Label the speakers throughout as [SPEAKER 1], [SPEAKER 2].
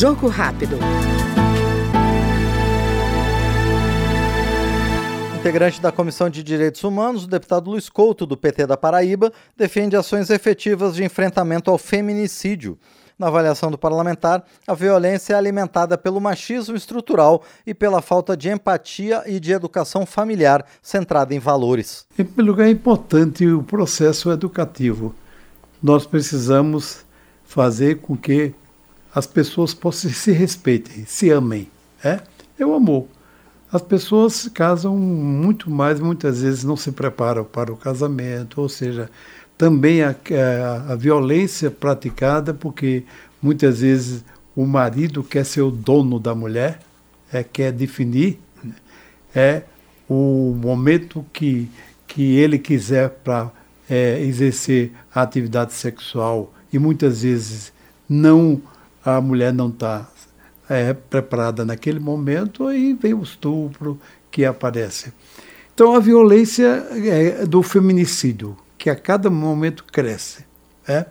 [SPEAKER 1] Jogo rápido.
[SPEAKER 2] Integrante da Comissão de Direitos Humanos, o deputado Luiz Couto, do PT da Paraíba, defende ações efetivas de enfrentamento ao feminicídio. Na avaliação do parlamentar, a violência é alimentada pelo machismo estrutural e pela falta de empatia e de educação familiar centrada em valores.
[SPEAKER 3] Em primeiro lugar, é importante o processo educativo. Nós precisamos fazer com que as pessoas possam se respeitem, se amem. É, é o amor. As pessoas se casam muito mais, muitas vezes não se preparam para o casamento, ou seja, também a, a, a violência praticada, porque muitas vezes o marido quer ser o dono da mulher, é, quer definir, é o momento que, que ele quiser para é, exercer a atividade sexual e muitas vezes não a mulher não está é, preparada naquele momento, aí vem o estupro que aparece. Então a violência é do feminicídio, que a cada momento cresce, é?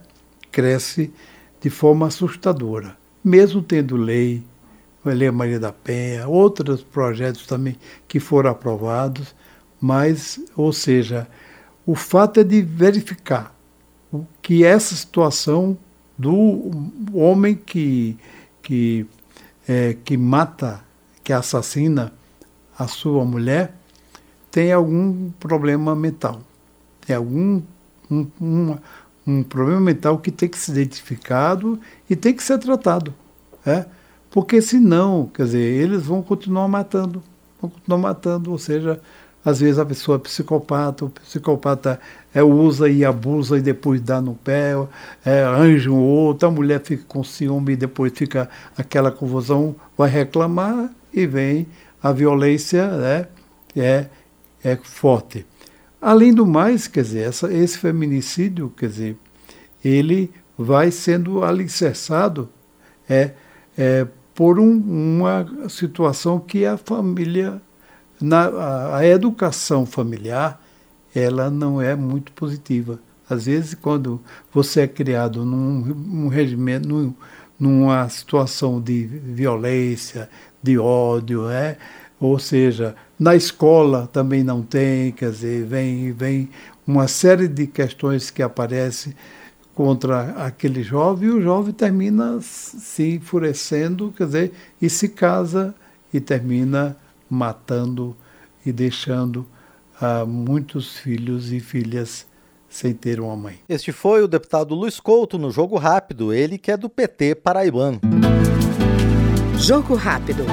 [SPEAKER 3] cresce de forma assustadora, mesmo tendo lei, Lei Maria da Penha, outros projetos também que foram aprovados, mas, ou seja, o fato é de verificar que essa situação do homem que, que é, que mata, que assassina a sua mulher, tem algum problema mental. Tem algum um, um, um problema mental que tem que ser identificado e tem que ser tratado. É? Porque senão, quer dizer, eles vão continuar matando, vão continuar matando, ou seja, às vezes a pessoa é psicopata, o psicopata é, usa e abusa e depois dá no pé, é, anja um outro, a mulher fica com ciúme e depois fica aquela confusão, vai reclamar e vem a violência né, é, é forte. Além do mais, quer dizer, essa, esse feminicídio, quer dizer, ele vai sendo alicerçado é, é, por um, uma situação que a família na, a, a educação familiar ela não é muito positiva. Às vezes, quando você é criado num, num regimento, num, numa situação de violência, de ódio, é, ou seja, na escola também não tem, quer dizer, vem, vem uma série de questões que aparecem contra aquele jovem e o jovem termina se enfurecendo, quer dizer, e se casa e termina matando e deixando uh, muitos filhos e filhas sem ter uma mãe.
[SPEAKER 2] Este foi o deputado Luiz Couto no Jogo Rápido, ele que é do PT paraibano.
[SPEAKER 1] Jogo Rápido.